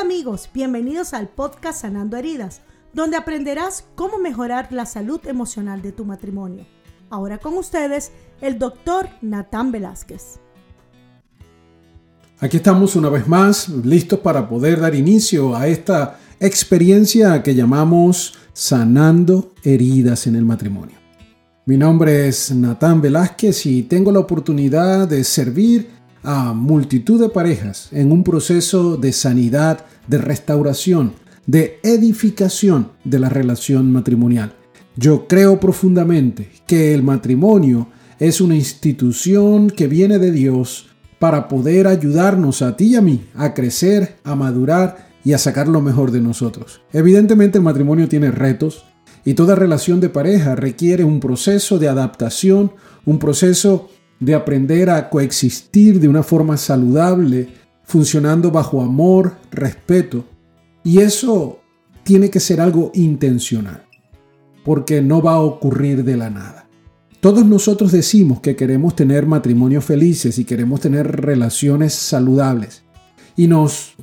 Hola amigos, bienvenidos al podcast Sanando Heridas, donde aprenderás cómo mejorar la salud emocional de tu matrimonio. Ahora con ustedes, el doctor Natán Velázquez. Aquí estamos una vez más, listos para poder dar inicio a esta experiencia que llamamos Sanando Heridas en el Matrimonio. Mi nombre es Natán Velázquez y tengo la oportunidad de servir a multitud de parejas en un proceso de sanidad, de restauración, de edificación de la relación matrimonial. Yo creo profundamente que el matrimonio es una institución que viene de Dios para poder ayudarnos a ti y a mí a crecer, a madurar y a sacar lo mejor de nosotros. Evidentemente el matrimonio tiene retos y toda relación de pareja requiere un proceso de adaptación, un proceso de aprender a coexistir de una forma saludable, funcionando bajo amor, respeto. Y eso tiene que ser algo intencional, porque no va a ocurrir de la nada. Todos nosotros decimos que queremos tener matrimonios felices y queremos tener relaciones saludables. Y nos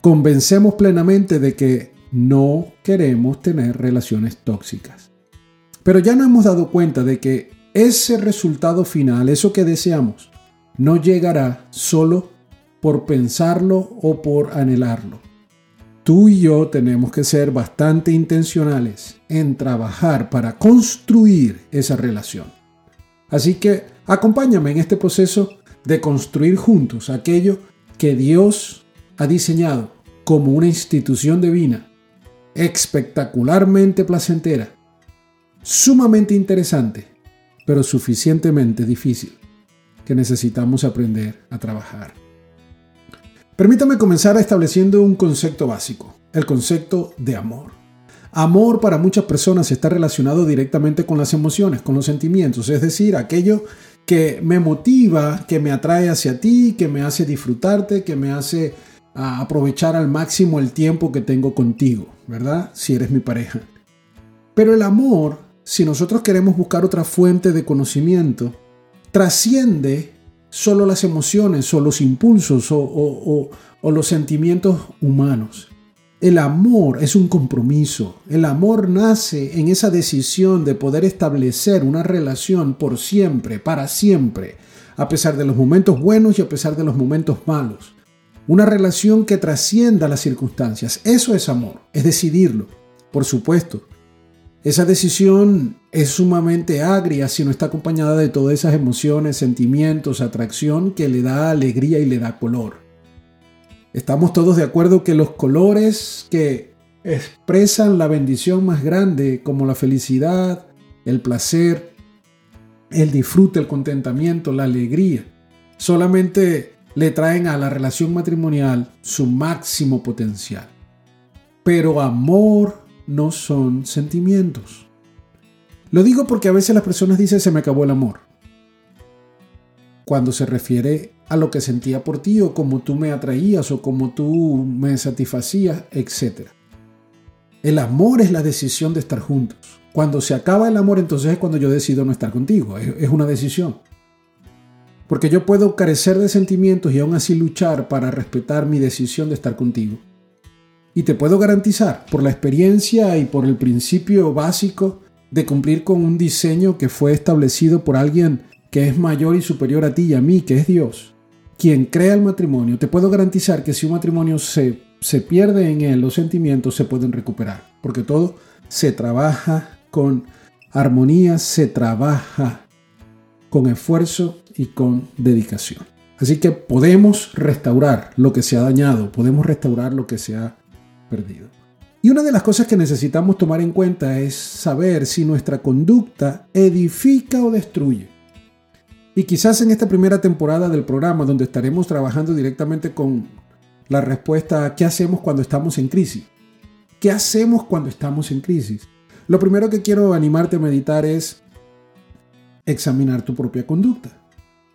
convencemos plenamente de que no queremos tener relaciones tóxicas. Pero ya no hemos dado cuenta de que ese resultado final, eso que deseamos, no llegará solo por pensarlo o por anhelarlo. Tú y yo tenemos que ser bastante intencionales en trabajar para construir esa relación. Así que acompáñame en este proceso de construir juntos aquello que Dios ha diseñado como una institución divina, espectacularmente placentera, sumamente interesante pero suficientemente difícil, que necesitamos aprender a trabajar. Permítame comenzar estableciendo un concepto básico, el concepto de amor. Amor para muchas personas está relacionado directamente con las emociones, con los sentimientos, es decir, aquello que me motiva, que me atrae hacia ti, que me hace disfrutarte, que me hace ah, aprovechar al máximo el tiempo que tengo contigo, ¿verdad? Si eres mi pareja. Pero el amor si nosotros queremos buscar otra fuente de conocimiento, trasciende solo las emociones o los impulsos o, los sentimientos humanos. El amor es un compromiso. El amor nace en esa decisión de poder establecer una relación por siempre, para siempre, a pesar de los momentos buenos y a pesar de los momentos malos. Una relación que trascienda las circunstancias. Eso es amor, es decidirlo, por supuesto. Esa decisión es sumamente agria si no está acompañada de todas esas emociones, sentimientos, atracción que le da alegría y le da color. Estamos todos de acuerdo que los colores que expresan la bendición más grande, como la felicidad, el placer, el disfrute, el contentamiento, la alegría, solamente le traen a la relación matrimonial su máximo potencial. Pero amor, no son sentimientos. Lo digo porque a veces las personas dicen se me acabó el amor. Cuando se refiere a lo que sentía por ti o como tú me atraías o como tú me satisfacías, etc. El amor es la decisión de estar juntos. Cuando se acaba el amor, entonces es cuando yo decido no estar contigo. Es una decisión. Porque yo puedo carecer de sentimientos y aún así luchar para respetar mi decisión de estar contigo. Y te puedo garantizar, por la experiencia y por el principio básico de cumplir con un diseño que fue establecido por alguien que es mayor y superior a ti y a mí, que es Dios, quien crea el matrimonio, te puedo garantizar que si un matrimonio se, se pierde en él, los sentimientos se pueden recuperar, porque todo se trabaja con armonía, se trabaja con esfuerzo y con dedicación. Así que podemos restaurar lo que se ha dañado, podemos restaurar lo que se ha perdido. Y una de las cosas que necesitamos tomar en cuenta es saber si nuestra conducta edifica o destruye. Y quizás en esta primera temporada del programa, donde estaremos trabajando directamente con la respuesta a qué hacemos cuando estamos en crisis. ¿Qué hacemos cuando estamos en crisis? Lo primero que quiero animarte a meditar es examinar tu propia conducta.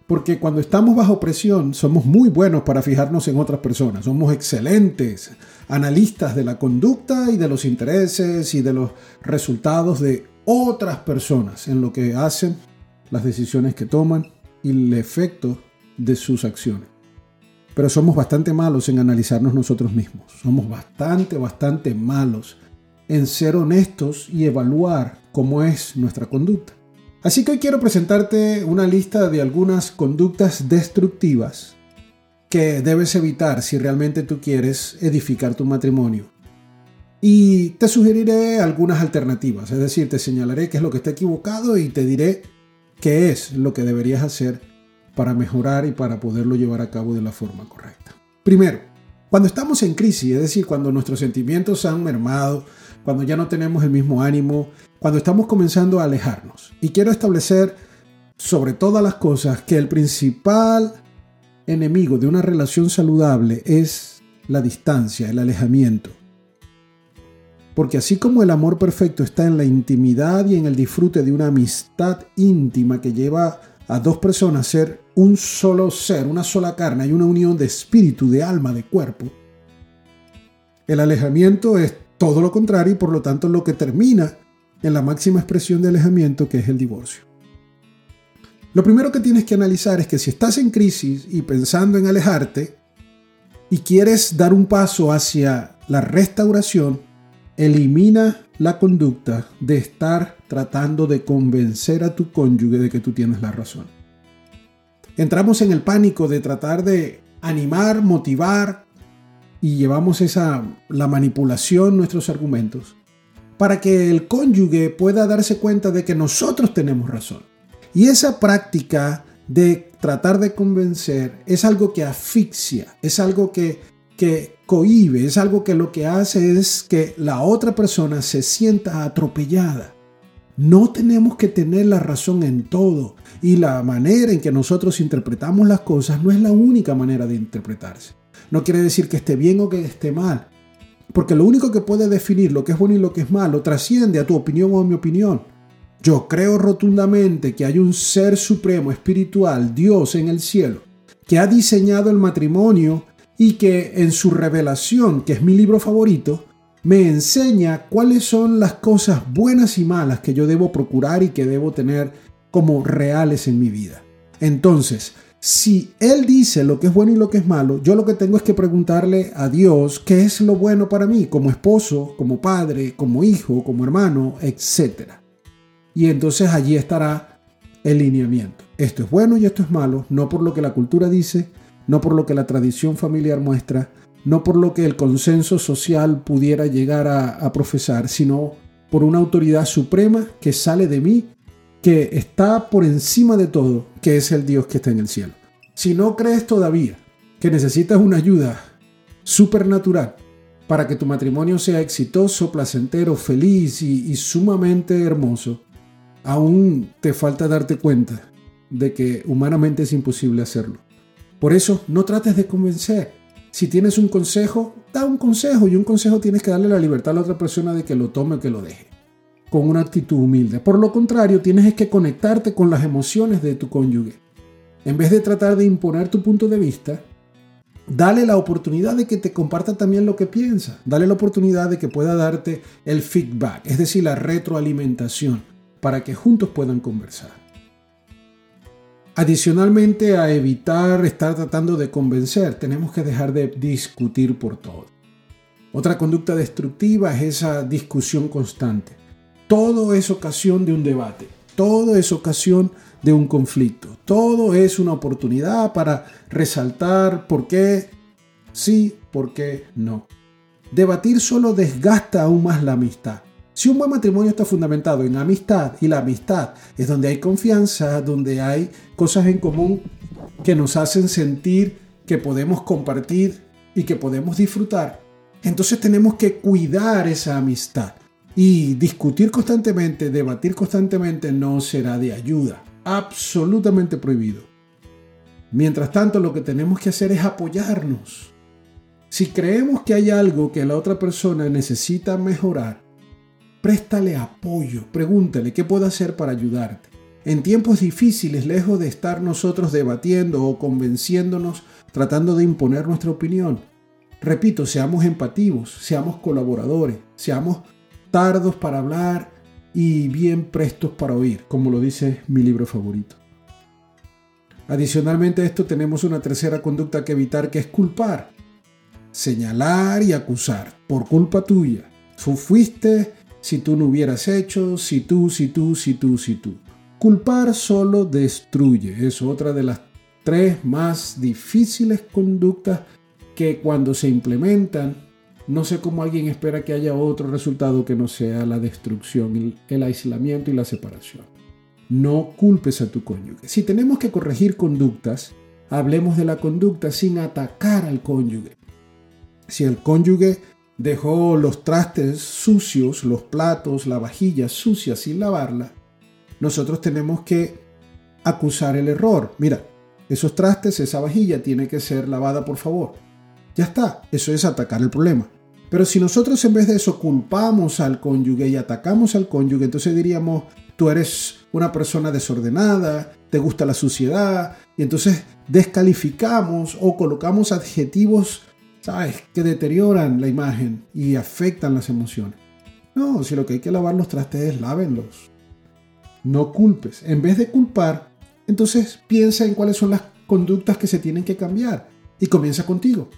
Porque cuando estamos bajo presión somos muy buenos para fijarnos en otras personas. Somos excelentes analistas de la conducta y de los intereses y de los resultados de otras personas en lo que hacen, las decisiones que toman y el efecto de sus acciones. pero somos bastante malos en analizarnos nosotros mismos. Somos bastante, bastante malos en ser honestos y evaluar cómo es nuestra conducta. Así que hoy quiero presentarte una lista de algunas conductas destructivas que debes evitar si realmente tú quieres edificar tu matrimonio. Y te sugeriré algunas alternativas, es decir, te señalaré qué es lo que está equivocado y te diré qué es lo que deberías hacer para mejorar y para poderlo llevar a cabo de la forma correcta. Primero, cuando estamos en crisis, es decir, cuando nuestros sentimientos han mermado, cuando ya no tenemos el mismo ánimo, cuando estamos comenzando a alejarnos. Y quiero establecer sobre todas las cosas que el principal enemigo de una relación saludable es la distancia, el alejamiento. Porque así como el amor perfecto está en la intimidad y en el disfrute de una amistad íntima que lleva a dos personas ser un solo ser, una sola carne, hay una unión de espíritu, de alma, de cuerpo, el alejamiento es todo lo contrario y por lo tanto lo que termina en la máxima expresión de alejamiento que es el divorcio. Lo primero que tienes que analizar es que si estás en crisis y pensando en alejarte y quieres dar un paso hacia la restauración, elimina la conducta de estar tratando de convencer a tu cónyuge de que tú tienes la razón. Entramos en el pánico de tratar de animar, motivar y llevamos esa la manipulación nuestros argumentos para que el cónyuge pueda darse cuenta de que nosotros tenemos razón. Y esa práctica de tratar de convencer es algo que asfixia, es algo que, que cohibe, es algo que lo que hace es que la otra persona se sienta atropellada. No tenemos que tener la razón en todo y la manera en que nosotros interpretamos las cosas no es la única manera de interpretarse. No quiere decir que esté bien o que esté mal, porque lo único que puede definir lo que es bueno y lo que es malo trasciende a tu opinión o a mi opinión. Yo creo rotundamente que hay un ser supremo espiritual, Dios en el cielo, que ha diseñado el matrimonio y que en su revelación, que es mi libro favorito, me enseña cuáles son las cosas buenas y malas que yo debo procurar y que debo tener como reales en mi vida. Entonces, si Él dice lo que es bueno y lo que es malo, yo lo que tengo es que preguntarle a Dios qué es lo bueno para mí como esposo, como padre, como hijo, como hermano, etc. Y entonces allí estará el lineamiento. Esto es bueno y esto es malo, no por lo que la cultura dice, no por lo que la tradición familiar muestra, no por lo que el consenso social pudiera llegar a, profesar, sino por una autoridad suprema que sale de mí, que está por encima de todo, que es el Dios que está en el cielo. Si no crees todavía que necesitas una ayuda supernatural para que tu matrimonio sea exitoso, placentero, feliz y, y sumamente hermoso, aún te falta darte cuenta de que humanamente es imposible hacerlo. Por eso, no trates de convencer si tienes un consejo, da un consejo y un consejo tienes que darle la libertad a la otra persona de que lo tome o que lo deje, con una actitud humilde. Por lo contrario, tienes que conectarte con las emociones de tu cónyuge. En vez de tratar de imponer tu punto de vista, dale la oportunidad de que te comparta también lo que piensa. Dale la oportunidad de que pueda darte el feedback, es decir, la retroalimentación, para que juntos puedan conversar. Adicionalmente a evitar estar tratando de convencer, tenemos que dejar de discutir por todo. Otra conducta destructiva es esa discusión constante. Todo es ocasión de un debate, todo es ocasión de un conflicto, todo es una oportunidad para resaltar por qué sí, por qué no. Debatir solo desgasta aún más la amistad. Si un buen matrimonio está fundamentado en amistad y la amistad es donde hay confianza, donde hay cosas en común que nos hacen sentir que podemos compartir y que podemos disfrutar, entonces tenemos que cuidar esa amistad. Y discutir constantemente, debatir constantemente no será de ayuda. Absolutamente prohibido. Mientras tanto, lo que tenemos que hacer es apoyarnos. Si creemos que hay algo que la otra persona necesita mejorar, Préstale apoyo, pregúntale qué puedo hacer para ayudarte. En tiempos difíciles, lejos de estar nosotros debatiendo o convenciéndonos, tratando de imponer nuestra opinión, repito, seamos empativos, seamos colaboradores, seamos tardos para hablar y bien prestos para oír, como lo dice mi libro favorito. Adicionalmente a esto tenemos una tercera conducta que evitar que es culpar. Señalar y acusar por culpa tuya. Tú fuiste si tú no hubieras hecho, si tú, si tú, si tú, si tú. Culpar solo destruye. Es otra de las tres más difíciles conductas que cuando se implementan, no sé cómo alguien espera que haya otro resultado que no sea la destrucción, el, aislamiento y la separación. No culpes a tu cónyuge. Si tenemos que corregir conductas, hablemos de la conducta sin atacar al cónyuge. Si el cónyuge dejó los trastes sucios, los platos, la vajilla sucia sin lavarla, nosotros tenemos que acusar el error. Mira, esos trastes, esa vajilla tiene que ser lavada por favor. Ya está, eso es atacar el problema. Pero si nosotros en vez de eso culpamos al cónyuge y atacamos al cónyuge, entonces diríamos, tú eres una persona desordenada, te gusta la suciedad, y entonces descalificamos o colocamos adjetivos, ¿sabes?, que deterioran la imagen y afectan las emociones. No, si lo que hay que lavar los trastes es lávenlos. No culpes. En vez de culpar, entonces piensa en cuáles son las conductas que se tienen que cambiar y comienza contigo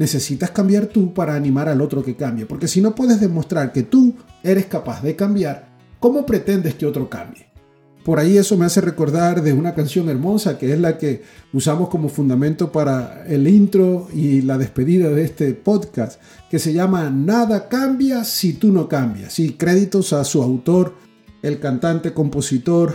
necesitas cambiar tú para animar al otro que cambie. Porque si no puedes demostrar que tú eres capaz de cambiar, ¿cómo pretendes que otro cambie? Por ahí eso me hace recordar de una canción hermosa que es la que usamos como fundamento para el intro y la despedida de este podcast, que se llama Nada cambia si tú no cambias. Y créditos a su autor, el cantante, compositor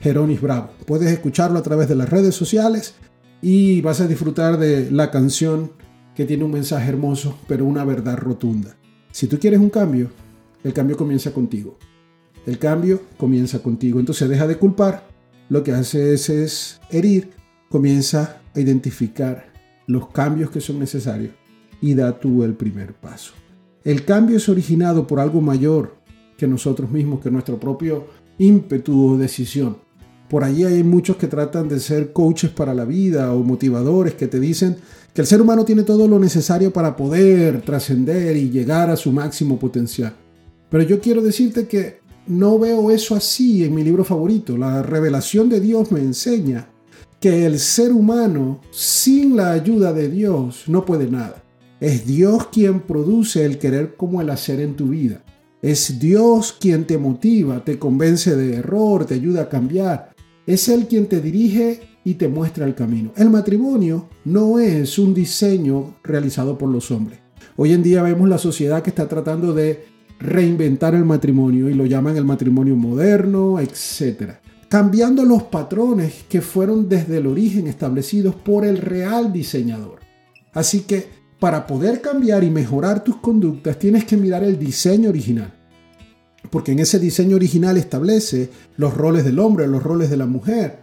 Jeronis Bravo. Puedes escucharlo a través de las redes sociales y vas a disfrutar de la canción que tiene un mensaje hermoso, pero una verdad rotunda. Si tú quieres un cambio, el cambio comienza contigo. El cambio comienza contigo. Entonces deja de culpar. Lo que haces es herir. Comienza a identificar los cambios que son necesarios y da tú el primer paso. El cambio es originado por algo mayor que nosotros mismos, que nuestro propio ímpetu o decisión. Por allí hay muchos que tratan de ser coaches para la vida o motivadores que te dicen que el ser humano tiene todo lo necesario para poder trascender y llegar a su máximo potencial. Pero yo quiero decirte que no veo eso así en mi libro favorito. La revelación de Dios me enseña que el ser humano sin la ayuda de Dios no puede nada. Es Dios quien produce el querer como el hacer en tu vida. Es Dios quien te motiva, te convence de error, te ayuda a cambiar. Es Él quien te dirige y te muestra el camino. El matrimonio no es un diseño realizado por los hombres. Hoy en día vemos la sociedad que está tratando de reinventar el matrimonio y lo llaman el matrimonio moderno, etc. Cambiando los patrones que fueron desde el origen establecidos por el real diseñador. Así que para poder cambiar y mejorar tus conductas tienes que mirar el diseño original porque en ese diseño original establece los roles del hombre, los roles de la mujer,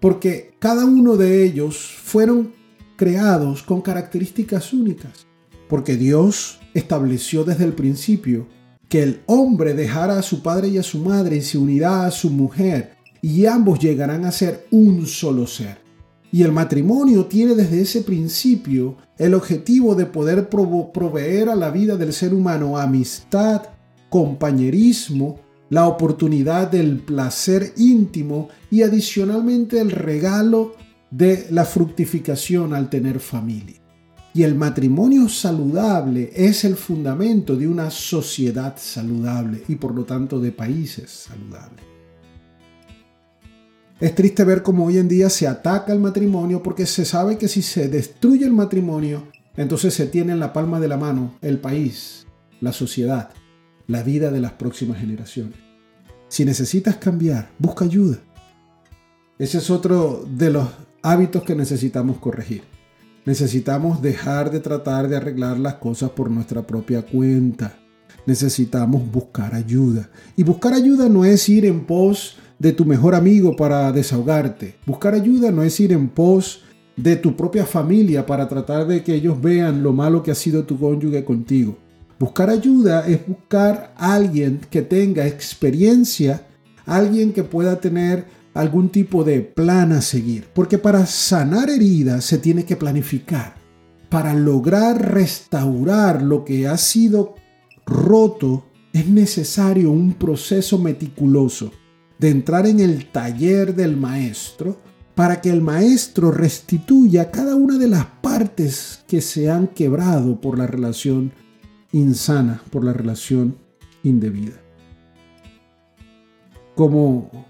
porque cada uno de ellos fueron creados con características únicas, porque Dios estableció desde el principio que el hombre dejara a su padre y a su madre y se unirá a su mujer, y ambos llegarán a ser un solo ser. Y el matrimonio tiene desde ese principio el objetivo de poder proveer a la vida del ser humano amistad, compañerismo, la oportunidad del placer íntimo y adicionalmente el regalo de la fructificación al tener familia. Y el matrimonio saludable es el fundamento de una sociedad saludable y por lo tanto de países saludables. Es triste ver cómo hoy en día se ataca el matrimonio porque se sabe que si se destruye el matrimonio, entonces se tiene en la palma de la mano el país, la sociedad la vida de las próximas generaciones. Si necesitas cambiar, busca ayuda. Ese es otro de los hábitos que necesitamos corregir. Necesitamos dejar de tratar de arreglar las cosas por nuestra propia cuenta. Necesitamos buscar ayuda. Y buscar ayuda no es ir en pos de tu mejor amigo para desahogarte. Buscar ayuda no es ir en pos de tu propia familia para tratar de que ellos vean lo malo que ha sido tu cónyuge contigo. Buscar ayuda es buscar a alguien que tenga experiencia, alguien que pueda tener algún tipo de plan a seguir. Porque para sanar heridas se tiene que planificar. Para lograr restaurar lo que ha sido roto es necesario un proceso meticuloso de entrar en el taller del maestro para que el maestro restituya cada una de las partes que se han quebrado por la relación insana, por la relación indebida. Como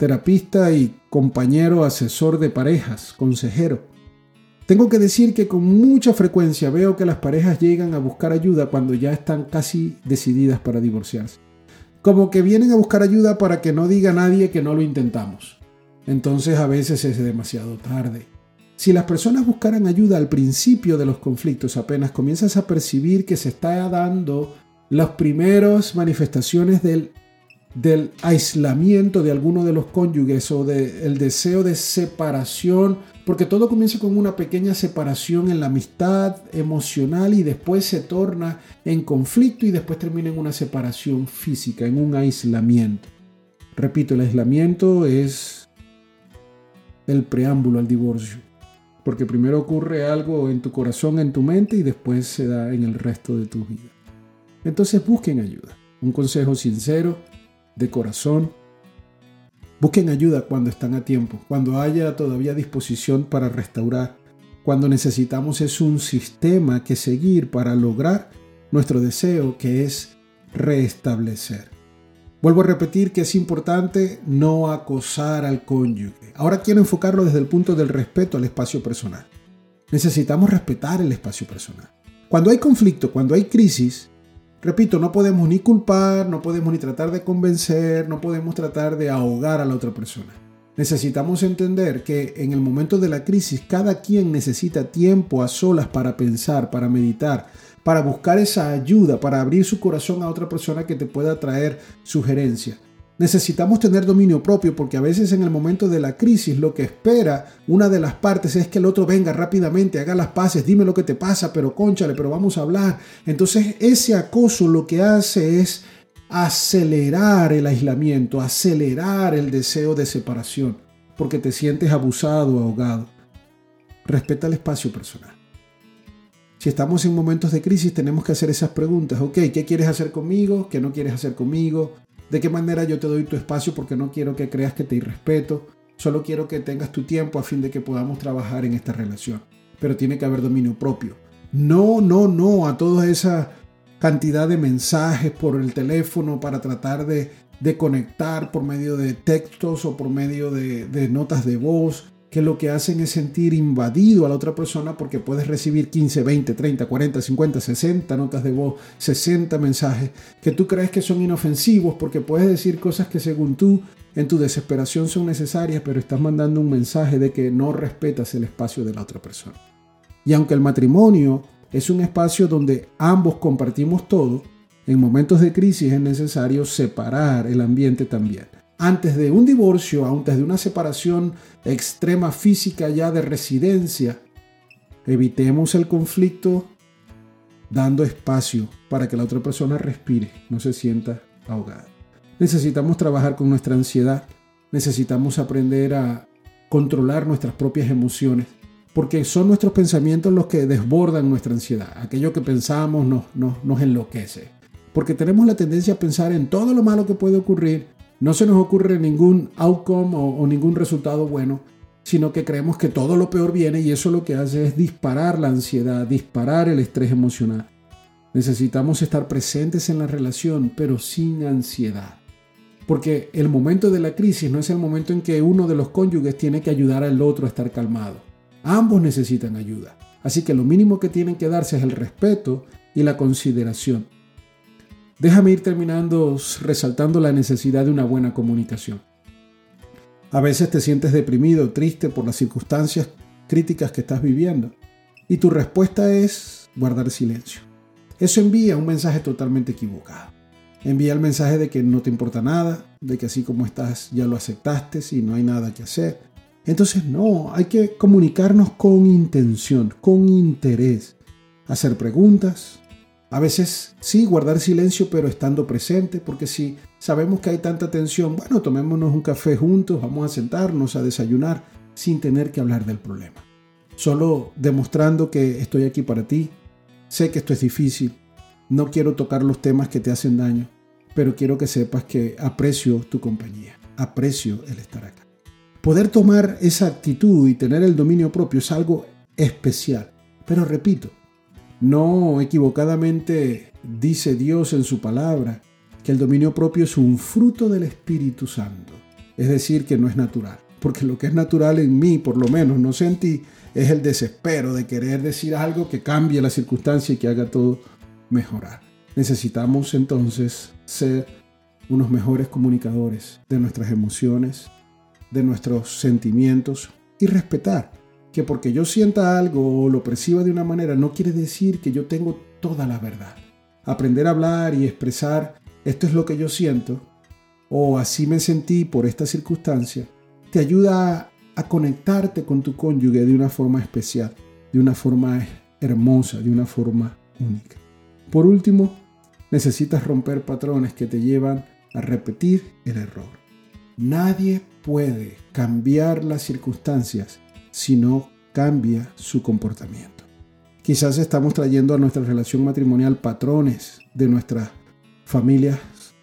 terapista y compañero asesor de parejas, consejero, tengo que decir que con mucha frecuencia veo que las parejas llegan a buscar ayuda cuando ya están casi decididas para divorciarse. Como que vienen a buscar ayuda para que no diga nadie que no lo intentamos entonces a veces es demasiado tarde. Si las personas buscaran ayuda al principio de los conflictos, apenas comienzas a percibir que se está dando las primeras manifestaciones del, del aislamiento de alguno de los cónyuges o del deseo de separación, porque todo comienza con una pequeña separación en la amistad emocional y después se torna en conflicto y después termina en una separación física, en un aislamiento. Repito, el aislamiento es el preámbulo al divorcio. Porque primero ocurre algo en tu corazón, en tu mente y después se da en el resto de tu vida. Entonces busquen ayuda. Un consejo sincero, de corazón. Busquen ayuda cuando están a tiempo, cuando haya todavía disposición para restaurar. Cuando necesitamos es un sistema que seguir para lograr nuestro deseo que es restablecer. Vuelvo a repetir que es importante no acosar al cónyuge. Ahora quiero enfocarlo desde el punto del respeto al espacio personal. Necesitamos respetar el espacio personal. Cuando hay conflicto, cuando hay crisis, repito, no podemos ni culpar, no podemos ni tratar de convencer, no podemos tratar de ahogar a la otra persona. Necesitamos entender que en el momento de la crisis cada quien necesita tiempo a solas para pensar, para meditar, para buscar esa ayuda, para abrir su corazón a otra persona que te pueda traer sugerencia. Necesitamos tener dominio propio porque a veces en el momento de la crisis lo que espera una de las partes es que el otro venga rápidamente, haga las paces, dime lo que te pasa, pero conchale, pero vamos a hablar. Entonces ese acoso lo que hace es acelerar el aislamiento, acelerar el deseo de separación, porque te sientes abusado, ahogado. Respeta el espacio personal. Si estamos en momentos de crisis, tenemos que hacer esas preguntas. Ok, ¿qué quieres hacer conmigo? ¿Qué no quieres hacer conmigo? ¿De qué manera yo te doy tu espacio? Porque no quiero que creas que te irrespeto. Solo quiero que tengas tu tiempo a fin de que podamos trabajar en esta relación. Pero tiene que haber dominio propio. No, no, no a toda esa cantidad de mensajes por el teléfono para tratar de, conectar por medio de textos o por medio de notas de voz que lo que hacen es sentir invadido a la otra persona porque puedes recibir 15, 20, 30, 40, 50, 60 notas de voz, 60 mensajes que tú crees que son inofensivos porque puedes decir cosas que según tú en tu desesperación son necesarias, pero estás mandando un mensaje de que no respetas el espacio de la otra persona. Y aunque el matrimonio es un espacio donde ambos compartimos todo, en momentos de crisis es necesario separar el ambiente también antes de un divorcio, antes de una separación extrema física ya de residencia, evitemos el conflicto dando espacio para que la otra persona respire, no se sienta ahogada. Necesitamos trabajar con nuestra ansiedad, necesitamos aprender a controlar nuestras propias emociones, porque son nuestros pensamientos los que desbordan nuestra ansiedad. Aquello que pensamos nos, nos enloquece, porque tenemos la tendencia a pensar en todo lo malo que puede ocurrir no se nos ocurre ningún outcome o, ningún resultado bueno, sino que creemos que todo lo peor viene y eso lo que hace es disparar la ansiedad, disparar el estrés emocional. Necesitamos estar presentes en la relación, pero sin ansiedad. Porque el momento de la crisis no es el momento en que uno de los cónyuges tiene que ayudar al otro a estar calmado. Ambos necesitan ayuda. Así que lo mínimo que tienen que darse es el respeto y la consideración. Déjame ir terminando resaltando la necesidad de una buena comunicación. A veces te sientes deprimido, triste por las circunstancias críticas que estás viviendo y tu respuesta es guardar silencio. Eso envía un mensaje totalmente equivocado. Envía el mensaje de que no te importa nada, de que así como estás ya lo aceptaste y no hay nada que hacer. Entonces no, hay que comunicarnos con intención, con interés, hacer preguntas, a veces sí, guardar silencio, pero estando presente, porque si sabemos que hay tanta tensión, bueno, tomémonos un café juntos, vamos a sentarnos a desayunar sin tener que hablar del problema. Solo demostrando que estoy aquí para ti. Sé que esto es difícil, no quiero tocar los temas que te hacen daño, pero quiero que sepas que aprecio tu compañía, aprecio el estar acá. Poder tomar esa actitud y tener el dominio propio es algo especial. Pero repito, no equivocadamente dice Dios en su palabra que el dominio propio es un fruto del Espíritu Santo. Es decir, que no es natural. Porque lo que es natural en mí, por lo menos, no sé en es el desespero de querer decir algo que cambie la circunstancia y que haga todo mejorar. Necesitamos entonces ser unos mejores comunicadores de nuestras emociones, de nuestros sentimientos y respetar que porque yo sienta algo o lo perciba de una manera no quiere decir que yo tengo toda la verdad. Aprender a hablar y expresar esto es lo que yo siento o así me sentí por esta circunstancia te ayuda a conectarte con tu cónyuge de una forma especial, de una forma hermosa, de una forma única. Por último, necesitas romper patrones que te llevan a repetir el error. Nadie puede cambiar las circunstancias si no cambia su comportamiento. Quizás estamos trayendo a nuestra relación matrimonial patrones de nuestras familias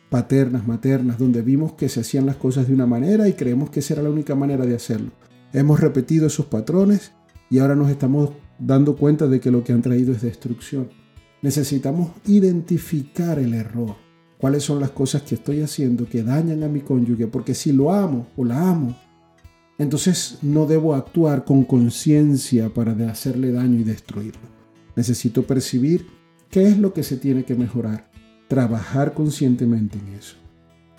paternas, maternas, donde vimos que se hacían las cosas de una manera y creemos que esa era la única manera de hacerlo. Hemos repetido esos patrones y ahora nos estamos dando cuenta de que lo que han traído es destrucción. Necesitamos identificar el error. ¿Cuáles son las cosas que estoy haciendo que dañan a mi cónyuge? Porque si lo amo o la amo, entonces no debo actuar con conciencia para hacerle daño y destruirlo. Necesito percibir qué es lo que se tiene que mejorar, trabajar conscientemente en eso.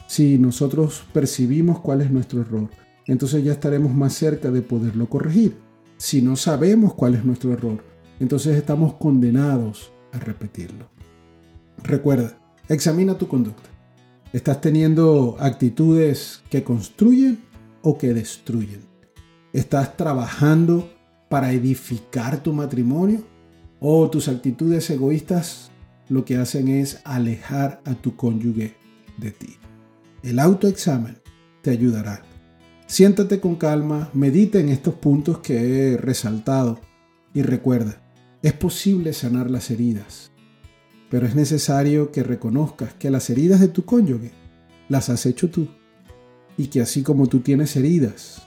Si nosotros percibimos cuál es nuestro error, entonces ya estaremos más cerca de poderlo corregir. Si no sabemos cuál es nuestro error, entonces estamos condenados a repetirlo. Recuerda, examina tu conducta. ¿Estás teniendo actitudes que construyen o que destruyen? ¿Estás trabajando para edificar tu matrimonio? ¿O tus actitudes egoístas lo que hacen es alejar a tu cónyuge de ti? El autoexamen te ayudará. Siéntate con calma, medita en estos puntos que he resaltado y recuerda, es posible sanar las heridas, pero es necesario que reconozcas que las heridas de tu cónyuge las has hecho tú y que así como tú tienes heridas,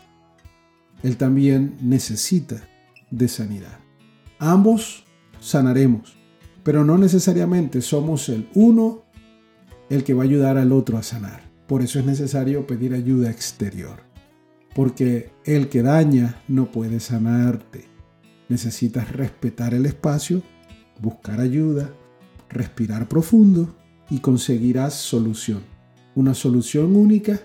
él también necesita de sanidad. Ambos sanaremos, pero no necesariamente somos el uno el que va a ayudar al otro a sanar. Por eso es necesario pedir ayuda exterior, porque el que daña no puede sanarte. Necesitas respetar el espacio, buscar ayuda, respirar profundo y conseguirás solución. Una solución única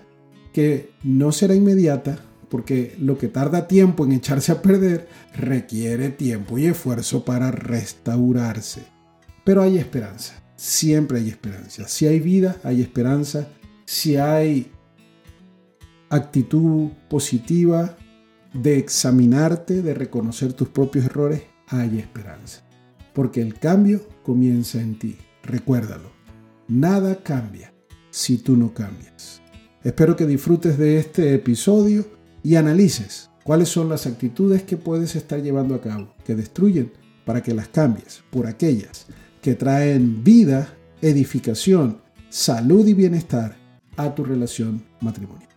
que no será inmediata, porque lo que tarda tiempo en echarse a perder requiere tiempo y esfuerzo para restaurarse. Pero hay esperanza, siempre hay esperanza. Si hay vida, hay esperanza. Si hay actitud positiva de examinarte, de reconocer tus propios errores, hay esperanza. Porque el cambio comienza en ti. Recuérdalo. Nada cambia si tú no cambias. Espero que disfrutes de este episodio y analices cuáles son las actitudes que puedes estar llevando a cabo que destruyen para que las cambies por aquellas que traen vida, edificación, salud y bienestar a tu relación matrimonial.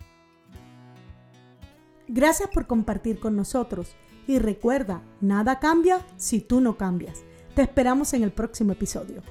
Gracias por compartir con nosotros y recuerda, nada cambia si tú no cambias. Te esperamos en el próximo episodio.